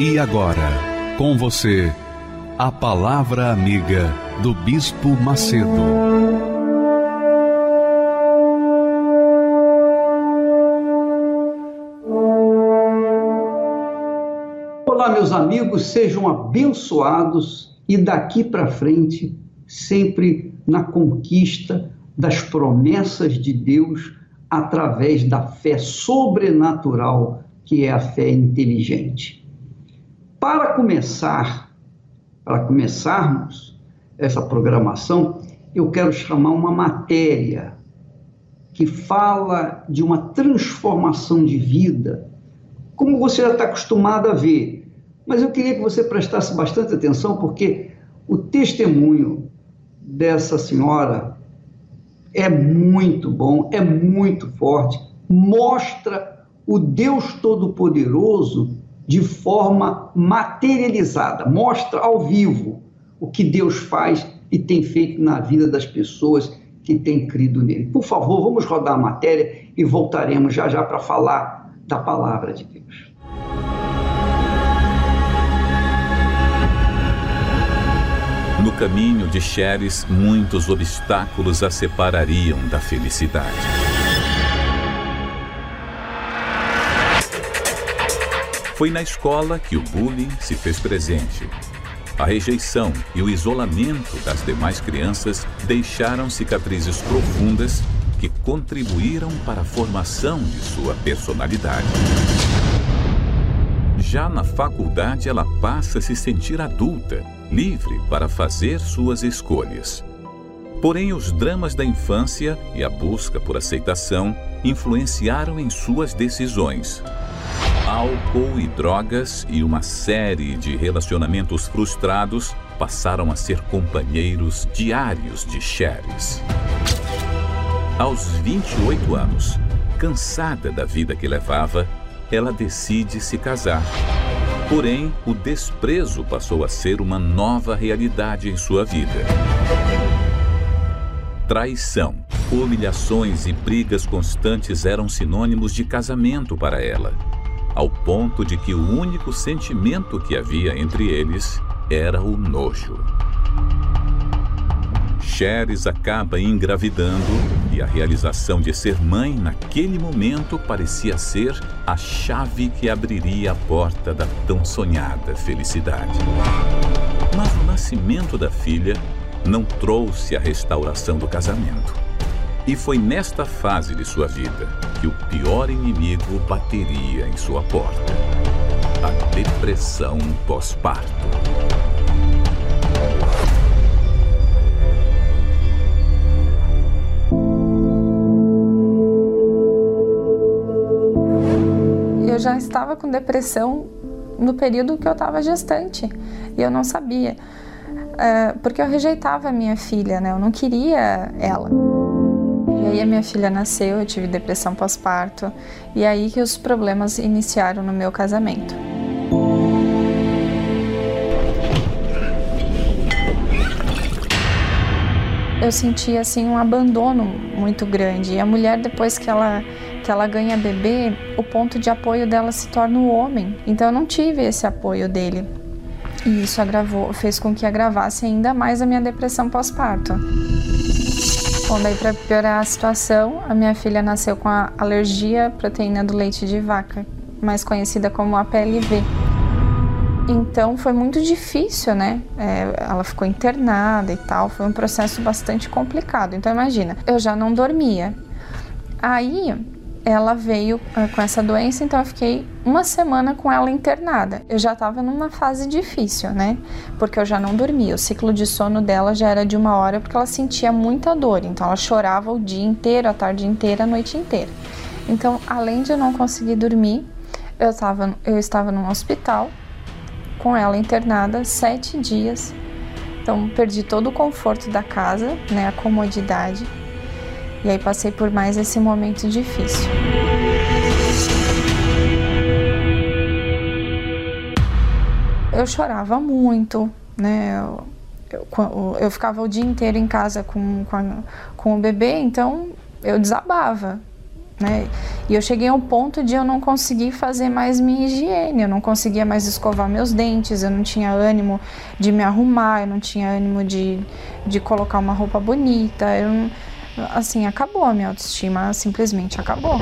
E agora, com você, a Palavra Amiga do Bispo Macedo. Olá, meus amigos, sejam abençoados e daqui para frente, sempre na conquista das promessas de Deus através da fé sobrenatural que é a fé inteligente. Para começar, para começarmos essa programação, eu quero chamar uma matéria que fala de uma transformação de vida, como você já está acostumado a ver. Mas eu queria que você prestasse bastante atenção, porque o testemunho dessa senhora é muito bom, é muito forte, mostra o Deus Todo-Poderoso de forma materializada, mostra ao vivo o que Deus faz e tem feito na vida das pessoas que têm crido nele. Por favor, vamos rodar a matéria e voltaremos já já para falar da palavra de Deus. No caminho de Xeres, muitos obstáculos a separariam da felicidade. Foi na escola que o bullying se fez presente. A rejeição e o isolamento das demais crianças deixaram cicatrizes profundas que contribuíram para a formação de sua personalidade. Já na faculdade, ela passa a se sentir adulta, livre para fazer suas escolhas. Porém, os dramas da infância e a busca por aceitação influenciaram em suas decisões álcool e drogas e uma série de relacionamentos frustrados passaram a ser companheiros diários de Sherry's. Aos 28 anos, cansada da vida que levava, ela decide se casar. Porém, o desprezo passou a ser uma nova realidade em sua vida. Traição, humilhações e brigas constantes eram sinônimos de casamento para ela ao ponto de que o único sentimento que havia entre eles era o nojo. Sheres acaba engravidando e a realização de ser mãe naquele momento parecia ser a chave que abriria a porta da tão sonhada felicidade. Mas o nascimento da filha não trouxe a restauração do casamento. E foi nesta fase de sua vida que o pior inimigo bateria em sua porta: a depressão pós-parto. Eu já estava com depressão no período que eu estava gestante e eu não sabia, uh, porque eu rejeitava a minha filha, né? Eu não queria ela. E aí a minha filha nasceu, eu tive depressão pós-parto, e aí que os problemas iniciaram no meu casamento. Eu senti assim um abandono muito grande. E a mulher depois que ela que ela ganha bebê, o ponto de apoio dela se torna o homem. Então eu não tive esse apoio dele. E isso agravou, fez com que agravasse ainda mais a minha depressão pós-parto. Bom, daí para piorar a situação, a minha filha nasceu com a alergia à proteína do leite de vaca, mais conhecida como APLV. Então foi muito difícil, né? É, ela ficou internada e tal, foi um processo bastante complicado. Então imagina, eu já não dormia. Aí ela veio uh, com essa doença, então eu fiquei uma semana com ela internada. Eu já estava numa fase difícil, né? Porque eu já não dormia. O ciclo de sono dela já era de uma hora porque ela sentia muita dor. Então ela chorava o dia inteiro, a tarde inteira, a noite inteira. Então, além de eu não conseguir dormir, eu, tava, eu estava num hospital com ela internada sete dias. Então perdi todo o conforto da casa, né, a comodidade. E aí passei por mais esse momento difícil. Eu chorava muito, né? Eu, eu, eu ficava o dia inteiro em casa com, com, com o bebê, então eu desabava, né? E eu cheguei a um ponto de eu não conseguir fazer mais minha higiene, eu não conseguia mais escovar meus dentes, eu não tinha ânimo de me arrumar, eu não tinha ânimo de, de colocar uma roupa bonita, eu, assim, acabou a minha autoestima, simplesmente acabou.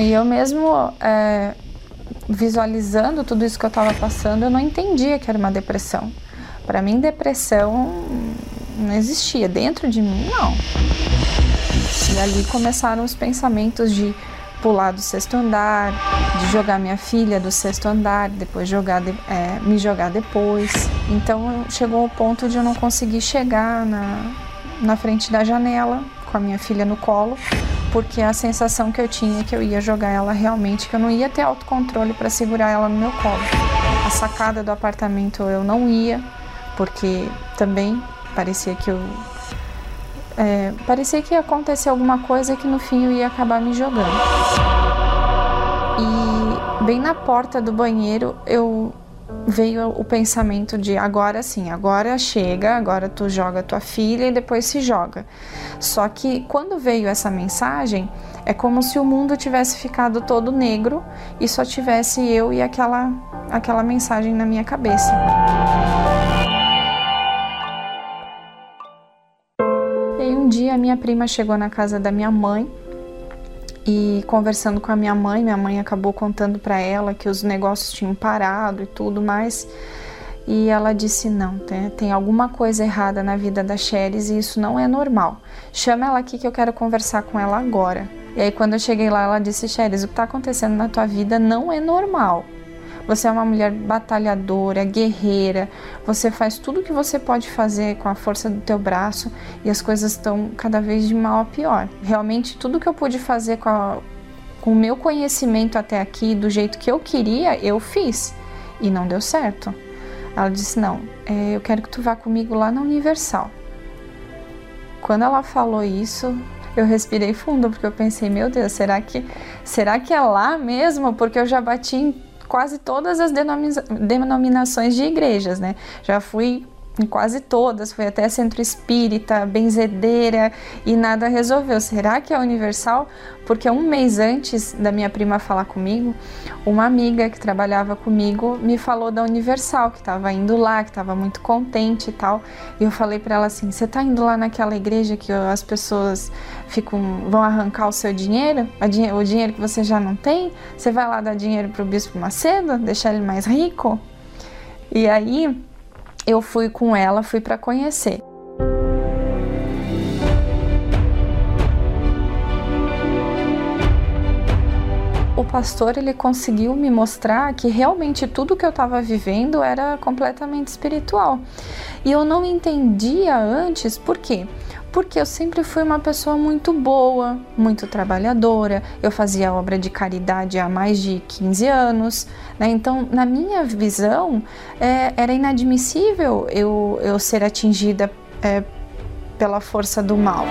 E eu mesmo é, visualizando tudo isso que eu estava passando, eu não entendia que era uma depressão. Para mim, depressão não existia dentro de mim, não. E ali começaram os pensamentos de pular do sexto andar, de jogar minha filha do sexto andar, depois jogar de, é, me jogar depois. Então chegou ao ponto de eu não conseguir chegar na, na frente da janela com a minha filha no colo, porque a sensação que eu tinha é que eu ia jogar ela realmente, que eu não ia ter autocontrole para segurar ela no meu colo. A sacada do apartamento eu não ia, porque também parecia que eu é, parecia que ia acontecer alguma coisa que no fim eu ia acabar me jogando. E bem na porta do banheiro eu veio o pensamento de agora sim, agora chega, agora tu joga tua filha e depois se joga. Só que quando veio essa mensagem, é como se o mundo tivesse ficado todo negro e só tivesse eu e aquela aquela mensagem na minha cabeça. um dia minha prima chegou na casa da minha mãe e conversando com a minha mãe, minha mãe acabou contando para ela que os negócios tinham parado e tudo mais. E ela disse: Não, tem, tem alguma coisa errada na vida da Cheris e isso não é normal. Chama ela aqui que eu quero conversar com ela agora. E aí, quando eu cheguei lá, ela disse: Cheris, o que está acontecendo na tua vida não é normal. Você é uma mulher batalhadora, guerreira. Você faz tudo o que você pode fazer com a força do teu braço e as coisas estão cada vez de mal a pior. Realmente tudo que eu pude fazer com, a, com o meu conhecimento até aqui, do jeito que eu queria, eu fiz e não deu certo. Ela disse: Não, é, eu quero que tu vá comigo lá na Universal. Quando ela falou isso, eu respirei fundo porque eu pensei: Meu Deus, será que será que é lá mesmo? Porque eu já bati em quase todas as denominações de igrejas, né? Já fui em quase todas, fui até centro espírita, benzedeira e nada resolveu. Será que é universal? Porque um mês antes da minha prima falar comigo, uma amiga que trabalhava comigo me falou da Universal, que estava indo lá, que estava muito contente e tal. E eu falei para ela assim: "Você está indo lá naquela igreja que as pessoas ficam vão arrancar o seu dinheiro, o dinheiro que você já não tem? Você vai lá dar dinheiro para o bispo Macedo, deixar ele mais rico?" E aí eu fui com ela, fui para conhecer. O pastor ele conseguiu me mostrar que realmente tudo que eu estava vivendo era completamente espiritual. E eu não entendia antes por quê? Porque eu sempre fui uma pessoa muito boa, muito trabalhadora. Eu fazia obra de caridade há mais de 15 anos, né? então, na minha visão, é, era inadmissível eu, eu ser atingida é, pela força do mal.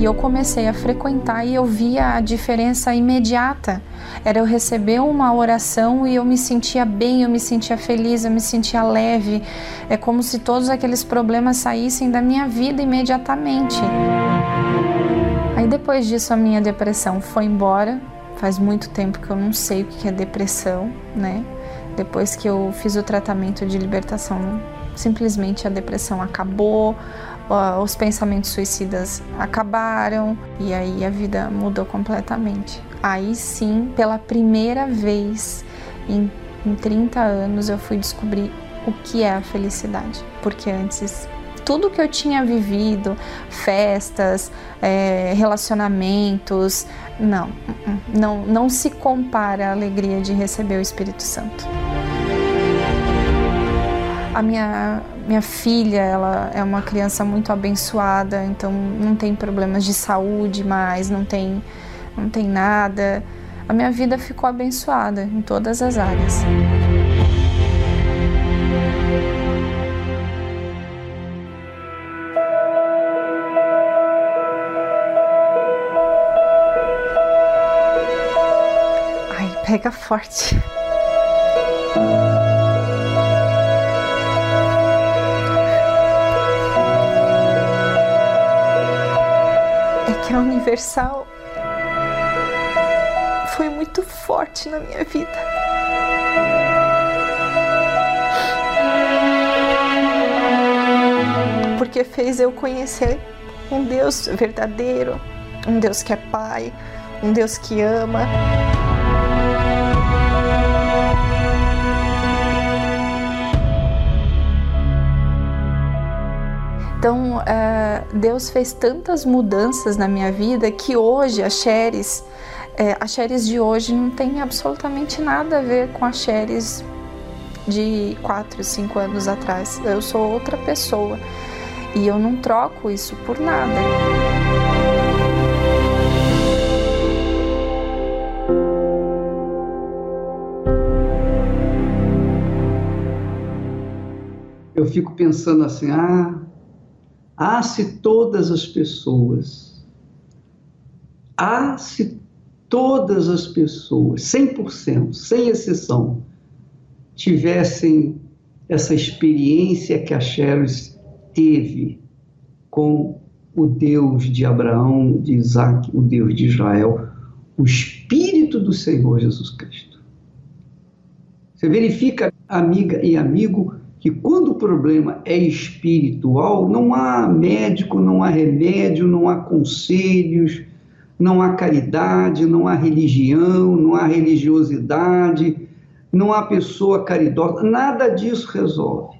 E eu comecei a frequentar e eu via a diferença imediata. Era eu receber uma oração e eu me sentia bem, eu me sentia feliz, eu me sentia leve. É como se todos aqueles problemas saíssem da minha vida imediatamente. Aí depois disso a minha depressão foi embora. Faz muito tempo que eu não sei o que é depressão, né? Depois que eu fiz o tratamento de libertação, simplesmente a depressão acabou, os pensamentos suicidas acabaram e aí a vida mudou completamente. Aí sim, pela primeira vez em, em 30 anos, eu fui descobrir o que é a felicidade, porque antes tudo que eu tinha vivido, festas, é, relacionamentos, não, não, não se compara à alegria de receber o Espírito Santo. A minha, minha filha, ela é uma criança muito abençoada, então não tem problemas de saúde mais, não tem não tem nada. A minha vida ficou abençoada em todas as áreas. Ai, pega forte. Que a Universal foi muito forte na minha vida. Porque fez eu conhecer um Deus verdadeiro, um Deus que é Pai, um Deus que ama. Então, uh, Deus fez tantas mudanças na minha vida que hoje a Xeres, é, a Xeres de hoje não tem absolutamente nada a ver com a Xeres de 4, 5 anos atrás. Eu sou outra pessoa e eu não troco isso por nada. Eu fico pensando assim, ah, ah, se todas as pessoas, ah, se todas as pessoas, 100%, sem exceção, tivessem essa experiência que a Cheryl teve com o Deus de Abraão, de Isaac, o Deus de Israel, o Espírito do Senhor Jesus Cristo. Você verifica, amiga e amigo, que quando o problema é espiritual, não há médico, não há remédio, não há conselhos, não há caridade, não há religião, não há religiosidade, não há pessoa caridosa, nada disso resolve.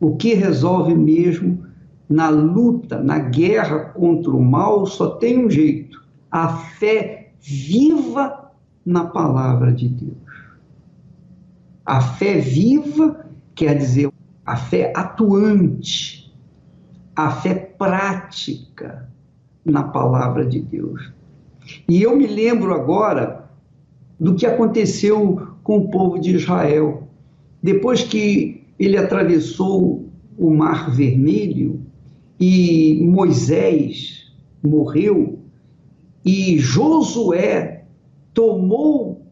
O que resolve mesmo na luta, na guerra contra o mal, só tem um jeito: a fé viva na palavra de Deus. A fé viva quer dizer a fé atuante, a fé prática na palavra de Deus. E eu me lembro agora do que aconteceu com o povo de Israel. Depois que ele atravessou o Mar Vermelho e Moisés morreu e Josué tomou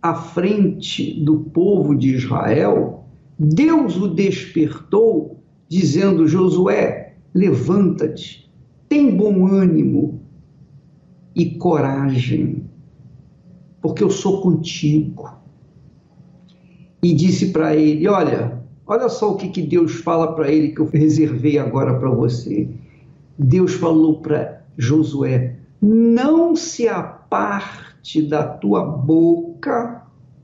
a frente do povo de Israel, Deus o despertou, dizendo: Josué, levanta-te, tem bom ânimo e coragem, porque eu sou contigo. E disse para ele: Olha, olha só o que, que Deus fala para ele que eu reservei agora para você. Deus falou para Josué: Não se aparte da tua boca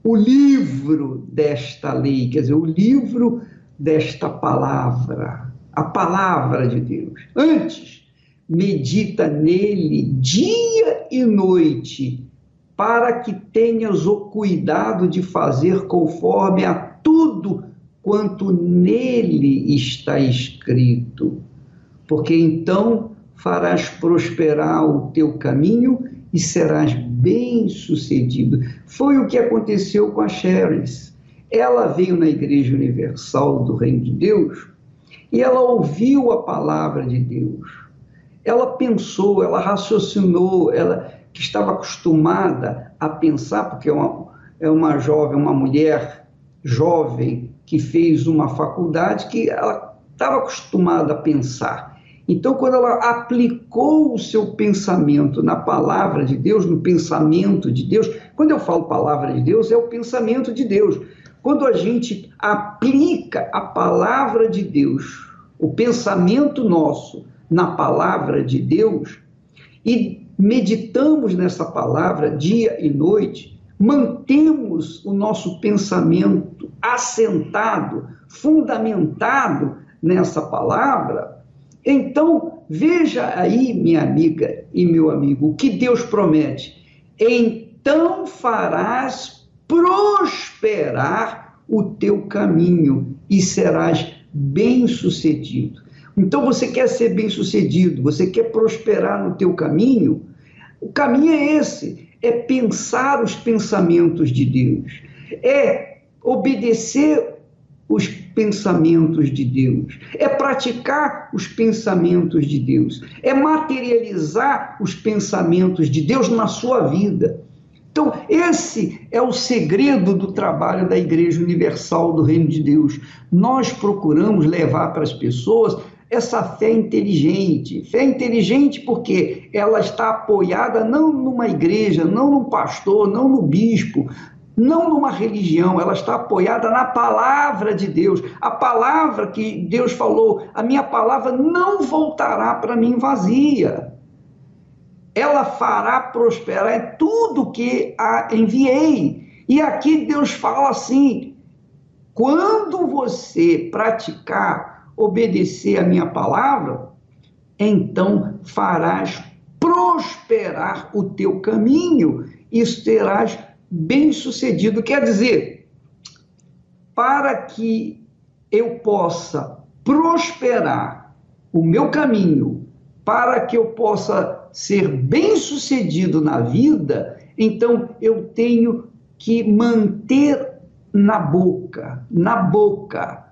o livro desta lei, quer dizer, o livro desta palavra, a palavra de Deus. Antes, medita nele dia e noite, para que tenhas o cuidado de fazer conforme a tudo quanto nele está escrito, porque então farás prosperar o teu caminho e serás bem-sucedido. Foi o que aconteceu com a Sheris. Ela veio na Igreja Universal do Reino de Deus e ela ouviu a palavra de Deus. Ela pensou, ela raciocinou, ela que estava acostumada a pensar, porque é uma, é uma jovem, uma mulher jovem que fez uma faculdade que ela estava acostumada a pensar. Então, quando ela aplicou o seu pensamento na palavra de Deus, no pensamento de Deus, quando eu falo palavra de Deus, é o pensamento de Deus. Quando a gente aplica a palavra de Deus, o pensamento nosso na palavra de Deus, e meditamos nessa palavra dia e noite, mantemos o nosso pensamento assentado, fundamentado nessa palavra, então, veja aí, minha amiga e meu amigo, o que Deus promete. Então farás prosperar o teu caminho e serás bem-sucedido. Então você quer ser bem-sucedido, você quer prosperar no teu caminho, O caminho é esse: é pensar os pensamentos de Deus, é obedecer os pensamentos de Deus, é praticar os pensamentos de Deus, é materializar os pensamentos de Deus na sua vida. Então, esse é o segredo do trabalho da Igreja Universal do Reino de Deus. Nós procuramos levar para as pessoas essa fé inteligente. Fé inteligente porque ela está apoiada não numa igreja, não num pastor, não no bispo, não numa religião, ela está apoiada na palavra de Deus. A palavra que Deus falou, a minha palavra não voltará para mim vazia ela fará prosperar tudo que a enviei. E aqui Deus fala assim: quando você praticar, obedecer a minha palavra, então farás prosperar o teu caminho e terás bem-sucedido. Quer dizer, para que eu possa prosperar o meu caminho, para que eu possa ser bem-sucedido na vida, então eu tenho que manter na boca, na boca,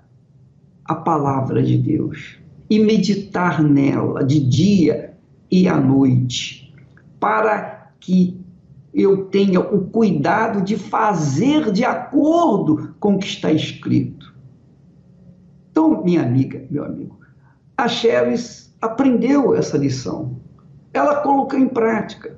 a palavra de Deus e meditar nela de dia e à noite, para que eu tenha o cuidado de fazer de acordo com o que está escrito. Então, minha amiga, meu amigo, a Cheris aprendeu essa lição ela colocou em prática.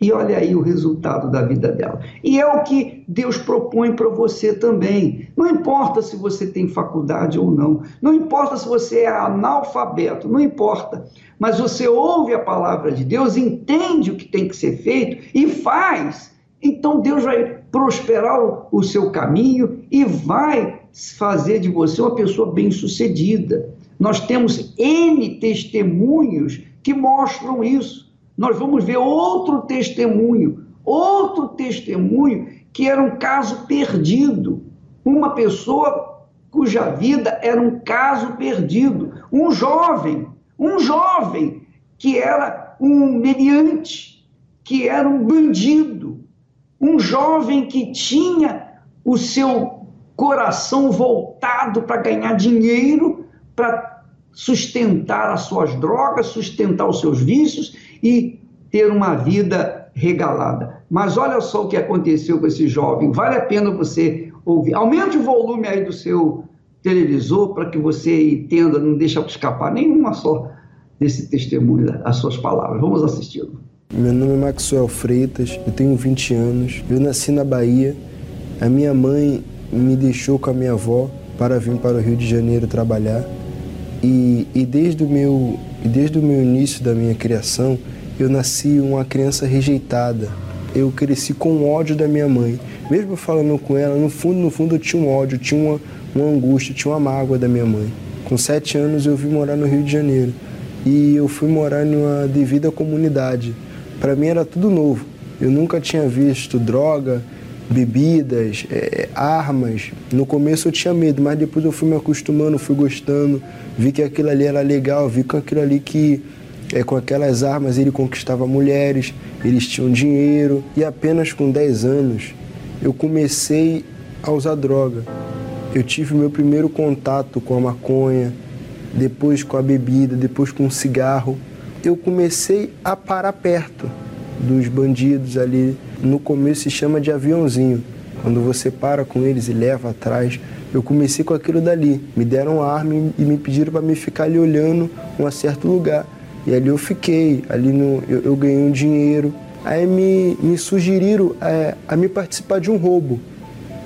E olha aí o resultado da vida dela. E é o que Deus propõe para você também. Não importa se você tem faculdade ou não, não importa se você é analfabeto, não importa. Mas você ouve a palavra de Deus, entende o que tem que ser feito e faz. Então Deus vai prosperar o, seu caminho e vai fazer de você uma pessoa bem-sucedida. Nós temos N testemunhos que mostram isso. Nós vamos ver outro testemunho, outro testemunho que era um caso perdido. Uma pessoa cuja vida era um caso perdido. Um jovem, um jovem que era um meliante, que era um bandido. Um jovem que tinha o seu coração voltado para ganhar dinheiro, para sustentar as suas drogas, sustentar os seus vícios e ter uma vida regalada. Mas olha só o que aconteceu com esse jovem. Vale a pena você ouvir. Aumente o volume aí do seu televisor para que você entenda, não deixa escapar nenhuma só desse testemunho, as suas palavras. Vamos assisti-lo. Meu nome é Maxwell Freitas, eu tenho 20 anos, eu nasci na Bahia. A minha mãe me deixou com a minha avó para vir para o Rio de Janeiro trabalhar. E, e desde, o meu, desde o meu início da minha criação, eu nasci uma criança rejeitada. Eu cresci com ódio da minha mãe. Mesmo falando com ela, no fundo, no fundo eu tinha um ódio, tinha uma, uma angústia, tinha uma mágoa da minha mãe. Com sete anos eu vim morar no Rio de Janeiro e eu fui morar numa devida comunidade. Para mim era tudo novo. Eu nunca tinha visto droga, bebidas, é, armas. No começo eu tinha medo, mas depois eu fui me acostumando, fui gostando, vi que aquilo ali era legal, vi com aquilo ali que é, com aquelas armas ele conquistava mulheres, eles tinham dinheiro. E apenas com 10 anos eu comecei a usar droga. Eu tive meu primeiro contato com a maconha, depois com a bebida, depois com o cigarro. Eu comecei a parar perto dos bandidos ali no começo se chama de aviãozinho. Quando você para com eles e leva atrás, eu comecei com aquilo dali. Me deram uma arma e me pediram para me ficar ali olhando um certo lugar. E ali eu fiquei, ali no, eu, eu ganhei um dinheiro. Aí me, me sugeriram é, a me participar de um roubo.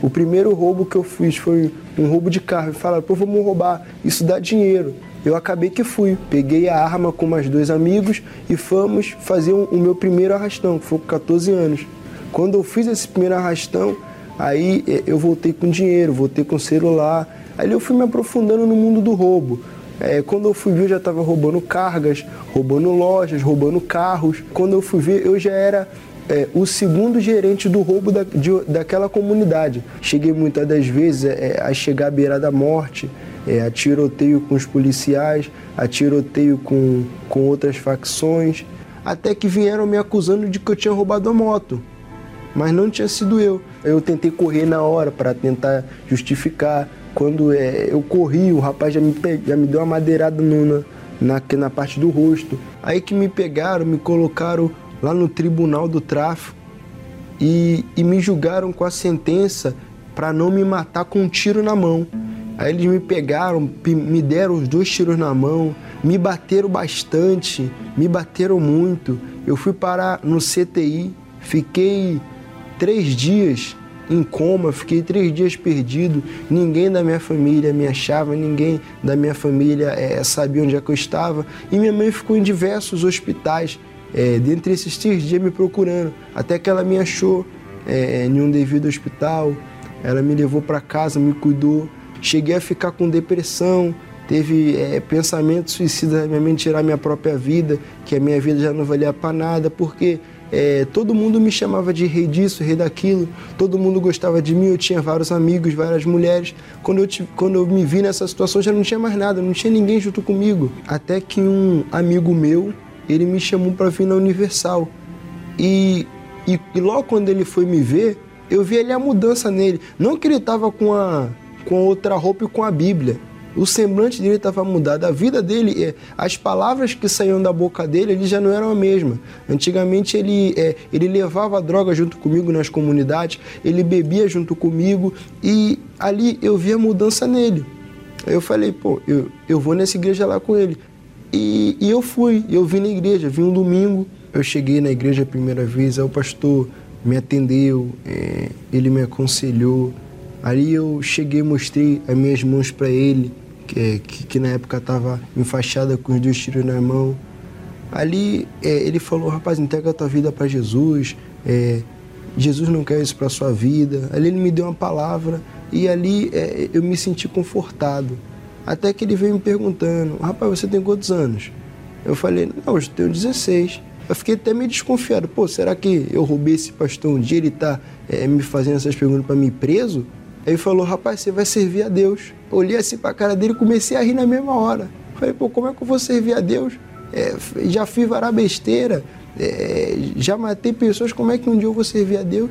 O primeiro roubo que eu fiz foi um roubo de carro. E falaram, pô, vamos roubar, isso dá dinheiro. Eu acabei que fui. Peguei a arma com mais dois amigos e fomos fazer o meu primeiro arrastão, que foi com 14 anos. Quando eu fiz esse primeiro arrastão, aí eh, eu voltei com dinheiro, voltei com celular. Aí eu fui me aprofundando no mundo do roubo. É, quando eu fui ver, eu já estava roubando cargas, roubando lojas, roubando carros. Quando eu fui ver, eu já era é, o segundo gerente do roubo da, de, daquela comunidade. Cheguei muitas das vezes é, a chegar à beira da morte, é, a tiroteio com os policiais, a tiroteio com, com outras facções. até que vieram me acusando de que eu tinha roubado a moto. Mas não tinha sido eu. Eu tentei correr na hora para tentar justificar. Quando é, eu corri, o rapaz já me, já me deu uma madeirada no, na, na parte do rosto. Aí que me pegaram, me colocaram lá no tribunal do tráfico e, e me julgaram com a sentença para não me matar com um tiro na mão. Aí eles me pegaram, me deram os dois tiros na mão, me bateram bastante, me bateram muito. Eu fui parar no CTI, fiquei três dias em coma, fiquei três dias perdido. Ninguém da minha família me achava, ninguém da minha família é, sabia onde é que eu estava. E minha mãe ficou em diversos hospitais, é, dentre esses três dias me procurando, até que ela me achou é, em um devido hospital. Ela me levou para casa, me cuidou. Cheguei a ficar com depressão, teve é, pensamentos suicidas na minha mente, tirar minha própria vida, que a minha vida já não valia para nada, porque é, todo mundo me chamava de rei disso, rei daquilo, todo mundo gostava de mim, eu tinha vários amigos, várias mulheres. Quando eu, quando eu me vi nessa situação já não tinha mais nada, não tinha ninguém junto comigo. Até que um amigo meu, ele me chamou para vir na Universal. E, e, e logo quando ele foi me ver, eu vi ali a mudança nele. Não que ele estava com a com outra roupa e com a Bíblia. O semblante dele estava mudado, a vida dele, é, as palavras que saíam da boca dele, ele já não eram a mesma. Antigamente ele, é, ele levava droga junto comigo nas comunidades, ele bebia junto comigo e ali eu vi a mudança nele. Eu falei, pô, eu, eu vou nessa igreja lá com ele. E, e eu fui, eu vim na igreja, vim um domingo, eu cheguei na igreja a primeira vez, aí o pastor me atendeu, é, ele me aconselhou, Ali eu cheguei mostrei as minhas mãos para ele, que, que, que, na época estava enfaixada com os dois tiros na mão. Ali é, ele falou, rapaz, entrega a tua vida para Jesus, é, Jesus não quer isso para sua vida. Ali ele me deu uma palavra e ali é, eu me senti confortado. Até que ele veio me perguntando, rapaz, você tem quantos anos? Eu falei, não, eu tenho 16. Eu fiquei até meio desconfiado. Pô, será que eu roubei esse pastor um dia ele está é, me fazendo essas perguntas para mim preso? Ele falou, rapaz, você vai servir a Deus. Eu olhei assim para a cara dele e comecei a rir na mesma hora. Falei, pô, como é que eu vou servir a Deus? É, já fiz vará besteira, é, já matei pessoas, como é que um dia eu vou servir a Deus?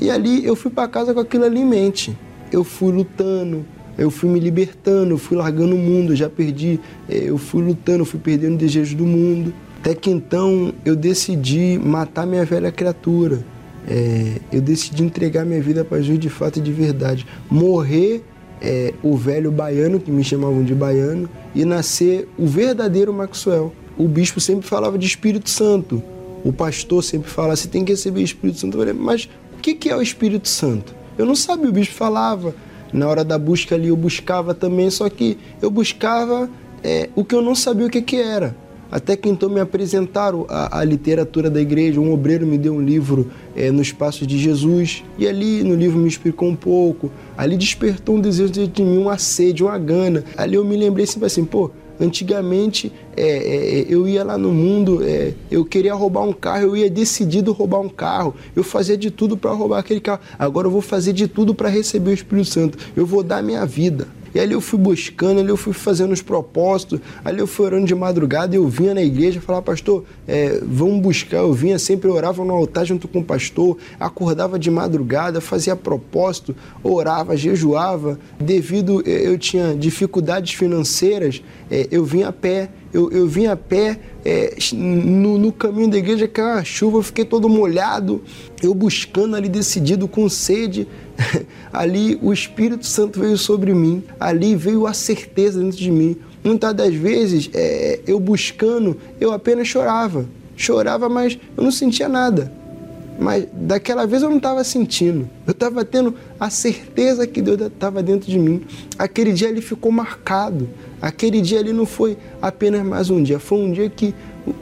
E ali eu fui para casa com aquilo ali em mente. Eu fui lutando, eu fui me libertando, eu fui largando o mundo, já perdi, é, eu fui lutando, eu fui perdendo o desejo do mundo. Até que então eu decidi matar minha velha criatura é, eu decidi entregar minha vida para Jesus de fato e de verdade. Morrer é, o velho baiano, que me chamavam de baiano, e nascer o verdadeiro Maxwell. O bispo sempre falava de Espírito Santo. O pastor sempre fala, você tem que receber o Espírito Santo. Mas o que é o Espírito Santo? Eu não sabia, o bispo falava. Na hora da busca ali eu buscava também, só que eu buscava é, o que eu não sabia o que, que era. Até que então me apresentaram a, a literatura da igreja. Um obreiro me deu um livro é, Passos de Jesus e ali no livro me explicou um pouco. Ali despertou um desejo de mim, uma sede, uma gana. Ali eu me lembrei sempre assim, pô, Antigamente é, é, eu ia lá no mundo, é, eu queria roubar um carro, eu ia decidido roubar um carro, eu fazia de tudo para roubar aquele carro. Agora eu vou fazer de tudo para receber o Espírito Santo. Eu vou dar minha vida. E ali eu fui buscando, ali eu fui fazendo os propósitos, ali eu fui orando de madrugada eu vinha na igreja falar, pastor, é, vamos buscar. Eu vinha sempre, orava no altar junto com o pastor, acordava de madrugada, fazia propósito, orava, jejuava. Devido eu tinha dificuldades financeiras, é, eu vinha a pé, eu, eu vim a pé é, no, no, caminho da igreja, que a chuva, eu fiquei todo molhado, eu buscando ali decidido, com sede. ali o Espírito Santo veio sobre mim, ali veio a certeza dentro de mim. Muitas das vezes, é, eu buscando, eu apenas chorava. Chorava, mas eu não sentia nada. Mas daquela vez eu não estava sentindo. Eu estava tendo a certeza que Deus estava dentro de mim. Aquele dia ele ficou marcado. Aquele dia ali não foi apenas mais um dia, foi um dia que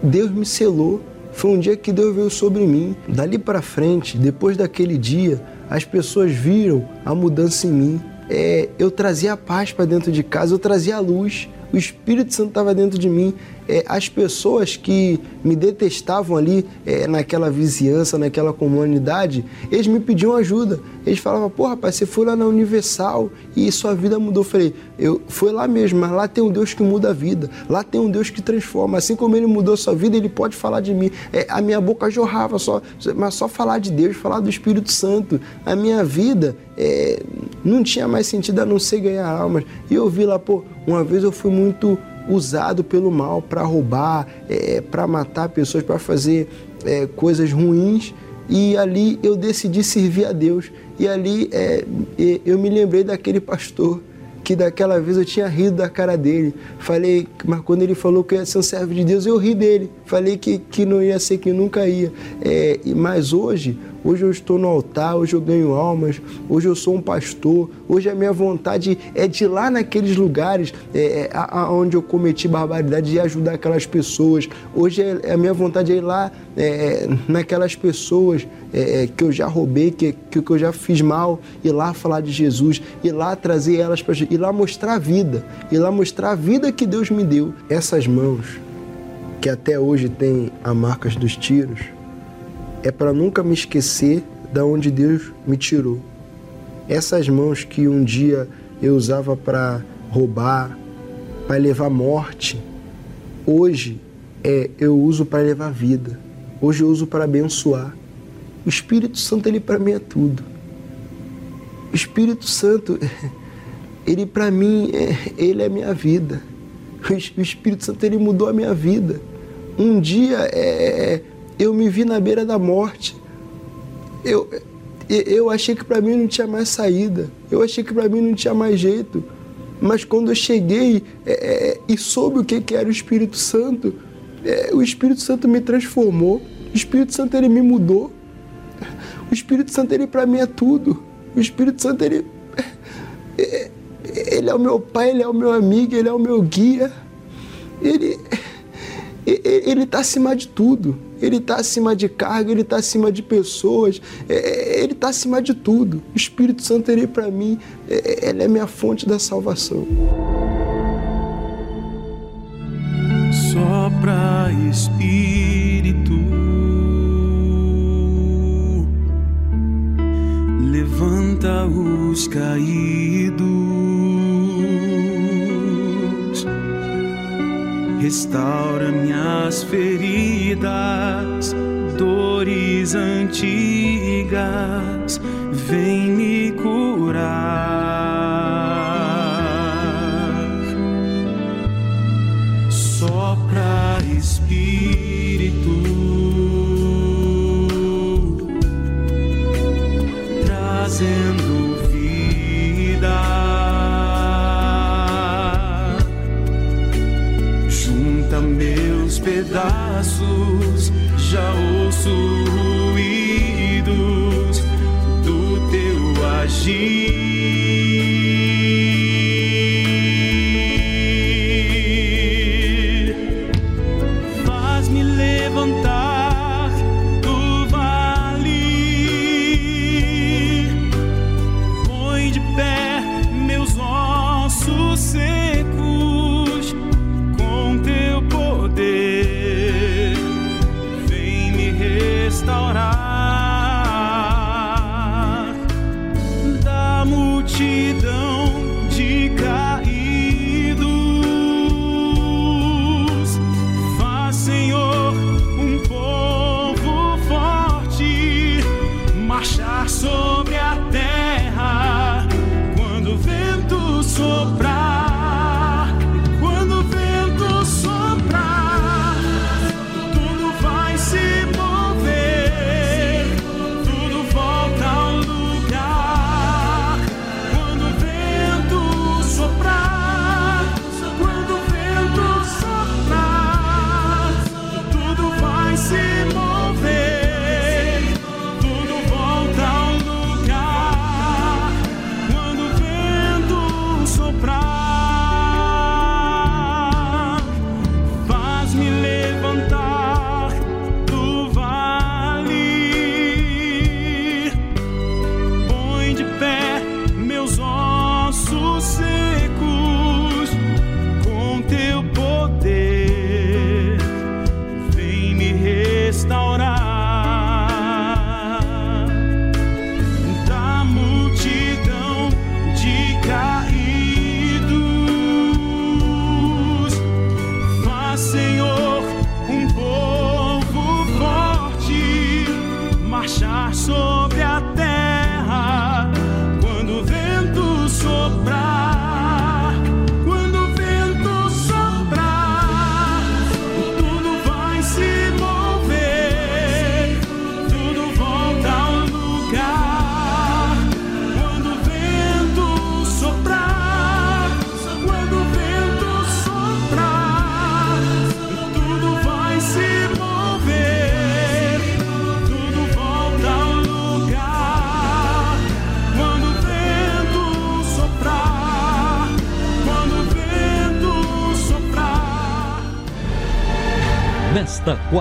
Deus me selou, foi um dia que Deus veio sobre mim. Dali para frente, depois daquele dia, as pessoas viram a mudança em mim. É, eu trazia a paz para dentro de casa, eu trazia a luz, o Espírito Santo estava dentro de mim. é, as pessoas que me detestavam ali é, naquela vizinhança, naquela comunidade, eles me pediam ajuda. Eles falavam, pô, rapaz, você foi lá na Universal e sua vida mudou. Eu falei, eu fui lá mesmo, mas lá tem um Deus que muda a vida, lá tem um Deus que transforma. Assim como ele mudou a sua vida, ele pode falar de mim. É, a minha boca jorrava, só, mas só falar de Deus, falar do Espírito Santo. A minha vida é, não tinha mais sentido a não ser ganhar almas. E eu vi lá, pô, uma vez eu fui muito usado pelo mal para roubar, é, para matar pessoas, para fazer é, coisas ruins. E ali eu decidi servir a Deus. E ali é, eu me lembrei daquele pastor que daquela vez eu tinha rido da cara dele. Falei, mas quando ele falou que ia ser um servo de Deus, eu ri dele. Falei que, que não ia ser, que nunca ia. É, mas hoje, hoje eu estou no altar, hoje eu ganho almas, hoje eu sou um pastor, hoje a minha vontade é de ir lá naqueles lugares é, é onde eu cometi barbaridade e ajudar aquelas pessoas. Hoje é, a minha vontade é ir lá é, naquelas pessoas é, é, que eu já roubei, que, que, que eu já fiz mal, ir lá falar de Jesus, ir lá trazer elas para ir lá mostrar a vida, ir lá mostrar a vida que Deus me deu. Essas mãos, que até hoje têm as marcas dos tiros, é para nunca me esquecer da onde Deus me tirou. Essas mãos que um dia eu usava para roubar, para levar morte, hoje é, eu uso para levar vida. Hoje eu uso para abençoar. O Espírito Santo, ele para mim é tudo. O Espírito Santo, ele para mim, é, ele é minha vida. O Espírito Santo, ele mudou a minha vida. Um dia é, eu me vi na beira da morte. Eu, eu achei que para mim não tinha mais saída. Eu achei que para mim não tinha mais jeito. Mas quando eu cheguei é, é e soube o que, que era o Espírito Santo, é, o Espírito Santo me transformou. O Espírito Santo ele me mudou. O Espírito Santo, ele para mim é tudo. O Espírito Santo, ele, ele é o meu pai, ele é o meu amigo, ele é o meu guia. Ele ele está acima de tudo. Ele está acima de carga, ele está acima de pessoas, ele está acima de tudo. O Espírito Santo, ele para mim, ele é minha fonte da salvação. Sopra Espírito levanta os caídos, restaura minhas feridas, dores antigas, vem me curar. Sopra Espírito. Pedaços, já ouço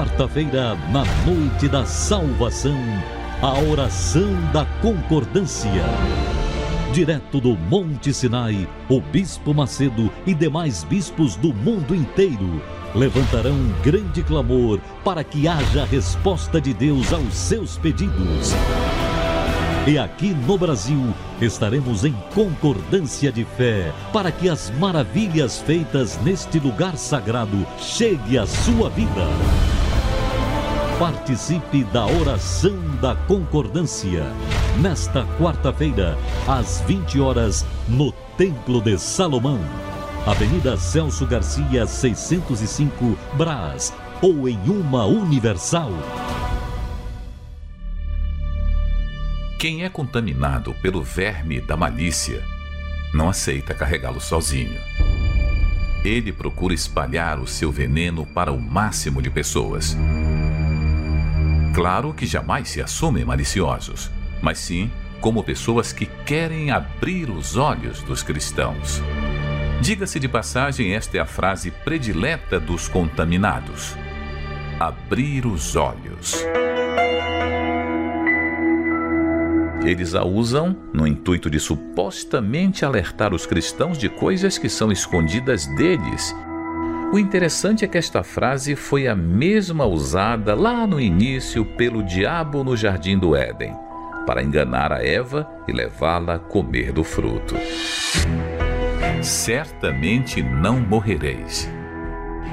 quarta-feira, na noite da salvação, a oração da concordância. Direto do Monte Sinai, o Bispo Macedo e demais bispos do mundo inteiro levantarão um grande clamor para que haja resposta de Deus aos seus pedidos. E aqui no Brasil estaremos em concordância de fé para que as maravilhas feitas neste lugar sagrado chegue à sua vida. Participe da oração da concordância nesta quarta-feira às 20 horas no Templo de Salomão, Avenida Celso Garcia 605, Brás, ou em uma Universal. Quem é contaminado pelo verme da malícia não aceita carregá-lo sozinho. Ele procura espalhar o seu veneno para o máximo de pessoas. Claro que jamais se assumem maliciosos, mas sim como pessoas que querem abrir os olhos dos cristãos. Diga-se de passagem, esta é a frase predileta dos contaminados: abrir os olhos. Eles a usam no intuito de supostamente alertar os cristãos de coisas que são escondidas deles. O interessante é que esta frase foi a mesma usada lá no início pelo diabo no jardim do Éden, para enganar a Eva e levá-la a comer do fruto. Certamente não morrereis,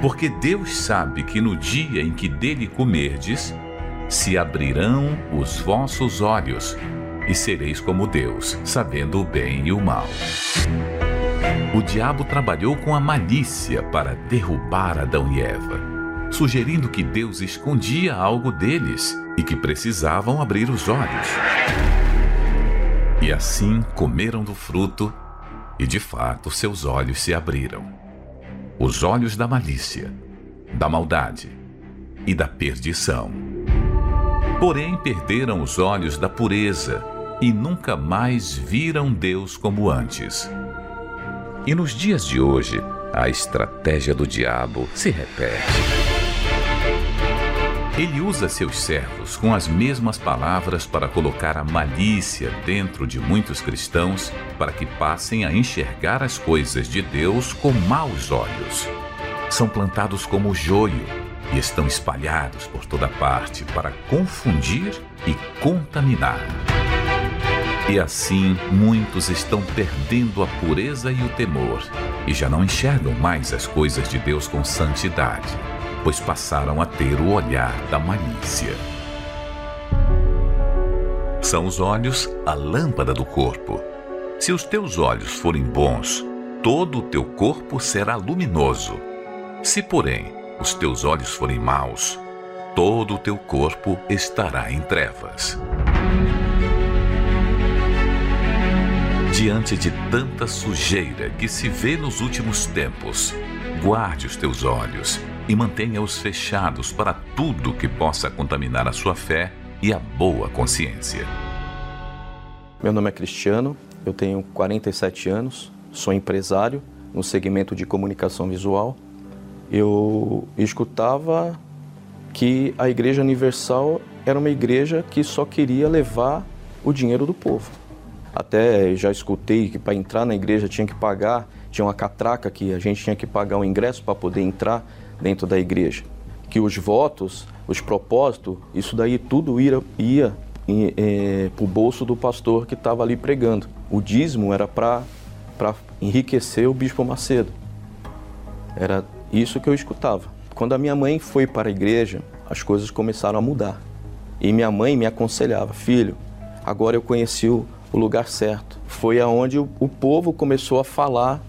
porque Deus sabe que no dia em que dele comerdes, se abrirão os vossos olhos e sereis como Deus, sabendo o bem e o mal. O diabo trabalhou com a malícia para derrubar Adão e Eva, sugerindo que Deus escondia algo deles e que precisavam abrir os olhos. E assim comeram do fruto, e de fato seus olhos se abriram os olhos da malícia, da maldade e da perdição. Porém, perderam os olhos da pureza e nunca mais viram Deus como antes. E nos dias de hoje, a estratégia do diabo se repete. Ele usa seus servos com as mesmas palavras para colocar a malícia dentro de muitos cristãos para que passem a enxergar as coisas de Deus com maus olhos. São plantados como joio e estão espalhados por toda parte para confundir e contaminar. E assim, muitos estão perdendo a pureza e o temor, e já não enxergam mais as coisas de Deus com santidade, pois passaram a ter o olhar da malícia. São os olhos a lâmpada do corpo. Se os teus olhos forem bons, todo o teu corpo será luminoso. Se, porém, os teus olhos forem maus, todo o teu corpo estará em trevas. Diante de tanta sujeira que se vê nos últimos tempos, guarde os teus olhos e mantenha-os fechados para tudo que possa contaminar a sua fé e a boa consciência. Meu nome é Cristiano, eu tenho 47 anos, sou empresário no segmento de comunicação visual. Eu escutava que a Igreja Universal era uma igreja que só queria levar o dinheiro do povo. Até já escutei que para entrar na igreja tinha que pagar, tinha uma catraca que a gente tinha que pagar um ingresso para poder entrar dentro da igreja. Que os votos, os propósitos, isso daí tudo ia, ia é, para o bolso do pastor que estava ali pregando. O dízimo era para enriquecer o bispo Macedo. Era isso que eu escutava. Quando a minha mãe foi para a igreja, as coisas começaram a mudar. E minha mãe me aconselhava, filho, agora eu conheci o, o lugar certo. Foi aonde o, o povo começou a falar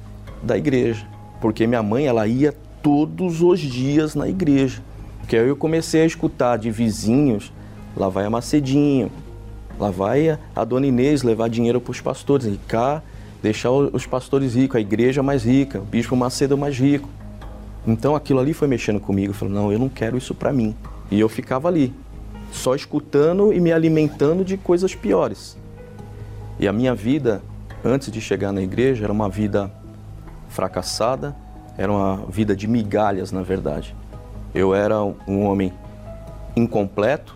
da igreja, porque minha mãe ela ia todos os dias na igreja. Porque aí eu comecei a escutar de vizinhos, lá vai a Macedinho, lá vai a dona Inês levar dinheiro para os pastores, e cá deixar os pastores ricos, a igreja mais rica, o bispo Macedo mais rico. Então aquilo ali foi mexendo comigo, falei, não, eu não quero isso para mim. E eu ficava ali, só escutando e me alimentando de coisas piores. E a minha vida, antes de chegar na igreja, era uma vida fracassada, era uma vida de migalhas, na verdade. Eu era um homem incompleto,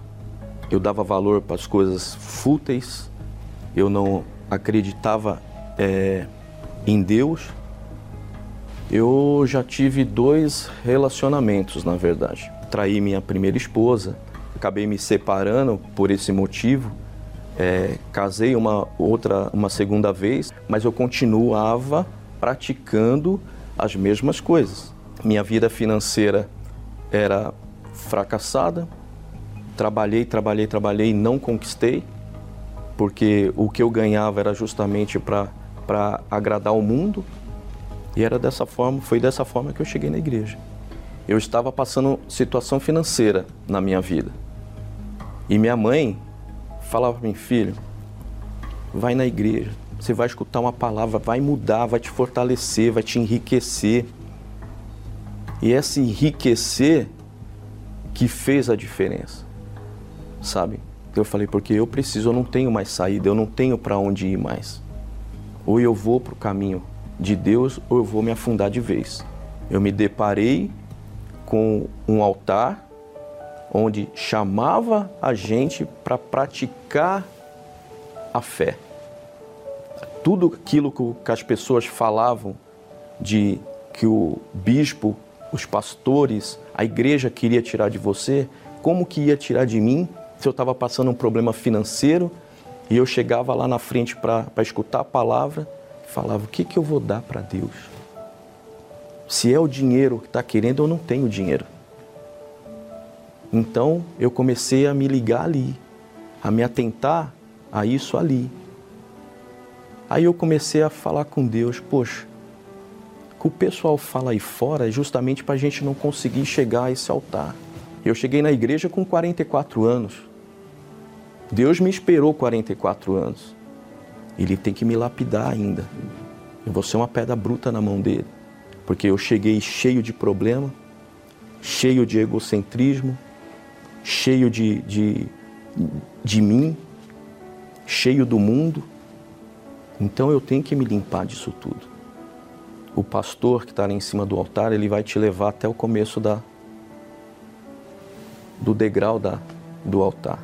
eu dava valor para as coisas fúteis, eu não acreditava é, em Deus. Eu já tive dois relacionamentos, na verdade. Traí minha primeira esposa, acabei me separando por esse motivo. É, casei uma outra, uma segunda vez, mas eu continuava praticando as mesmas coisas. Minha vida financeira era fracassada, trabalhei, trabalhei, trabalhei e não conquistei, porque o que eu ganhava era justamente para agradar o mundo. E era dessa forma, foi dessa forma que eu cheguei na igreja. Eu estava passando situação financeira na minha vida. E minha mãe falava para mim, filho, vai na igreja, você vai escutar uma palavra, vai mudar, vai te fortalecer, vai te enriquecer. E esse enriquecer que fez a diferença, sabe? Eu falei, porque eu preciso, eu não tenho mais saída, eu não tenho para onde ir mais. Ou eu vou para o caminho de Deus, ou eu vou me afundar de vez. Eu me deparei com um altar onde chamava a gente para praticar a fé tudo aquilo que as pessoas falavam de que o bispo, os pastores, a igreja queria tirar de você, como que ia tirar de mim se eu estava passando um problema financeiro e eu chegava lá na frente para escutar a palavra e falava: o que, que eu vou dar para Deus? Se é o dinheiro que está querendo, eu não tenho dinheiro. Então eu comecei a me ligar ali, a me atentar a isso ali. Aí eu comecei a falar com Deus, poxa, o que o pessoal fala aí fora é justamente para a gente não conseguir chegar a esse altar. Eu cheguei na igreja com 44 anos. Deus me esperou 44 anos. Ele tem que me lapidar ainda. Eu vou ser uma pedra bruta na mão dele. Porque eu cheguei cheio de problema, cheio de egocentrismo, cheio de, de, de mim, cheio do mundo então eu tenho que me limpar disso tudo. O pastor que está ali em cima do altar, ele vai te levar até o começo da, do degrau da, do altar.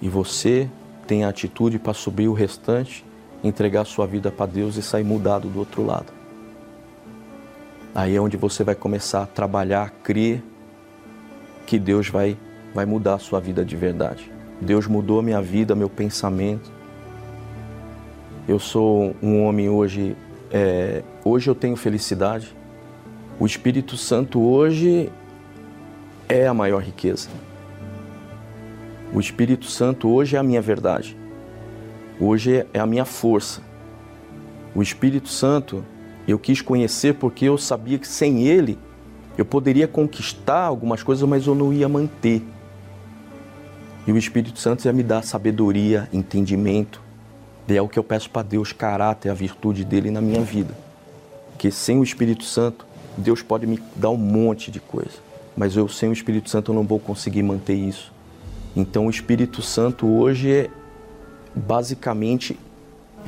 E você tem a atitude para subir o restante, entregar sua vida para Deus e sair mudado do outro lado. Aí é onde você vai começar a trabalhar, a crer que Deus vai, vai mudar a sua vida de verdade. Deus mudou a minha vida, meu pensamento. Eu sou um homem hoje, é, hoje eu tenho felicidade. O Espírito Santo hoje é a maior riqueza. O Espírito Santo hoje é a minha verdade. Hoje é a minha força. O Espírito Santo eu quis conhecer porque eu sabia que sem ele eu poderia conquistar algumas coisas, mas eu não ia manter. E o Espírito Santo ia me dar sabedoria, entendimento, e é o que eu peço para Deus, caráter, a virtude dele na minha vida. Que sem o Espírito Santo, Deus pode me dar um monte de coisa, mas eu sem o Espírito Santo eu não vou conseguir manter isso. Então o Espírito Santo hoje é basicamente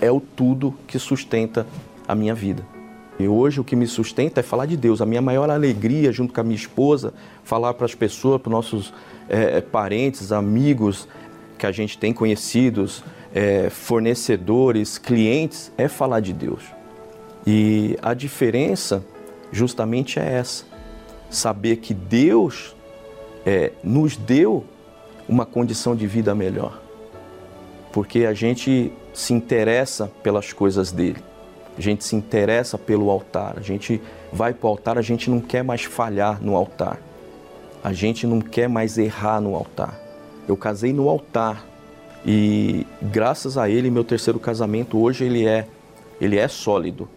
é o tudo que sustenta a minha vida. E hoje o que me sustenta é falar de Deus. A minha maior alegria, junto com a minha esposa, falar para as pessoas, para os nossos é, parentes, amigos que a gente tem conhecidos, é, fornecedores, clientes, é falar de Deus. E a diferença justamente é essa: saber que Deus é, nos deu uma condição de vida melhor. Porque a gente se interessa pelas coisas dele, a gente se interessa pelo altar, a gente vai para o altar, a gente não quer mais falhar no altar. A gente não quer mais errar no altar. Eu casei no altar e graças a ele, meu terceiro casamento hoje ele é ele é sólido.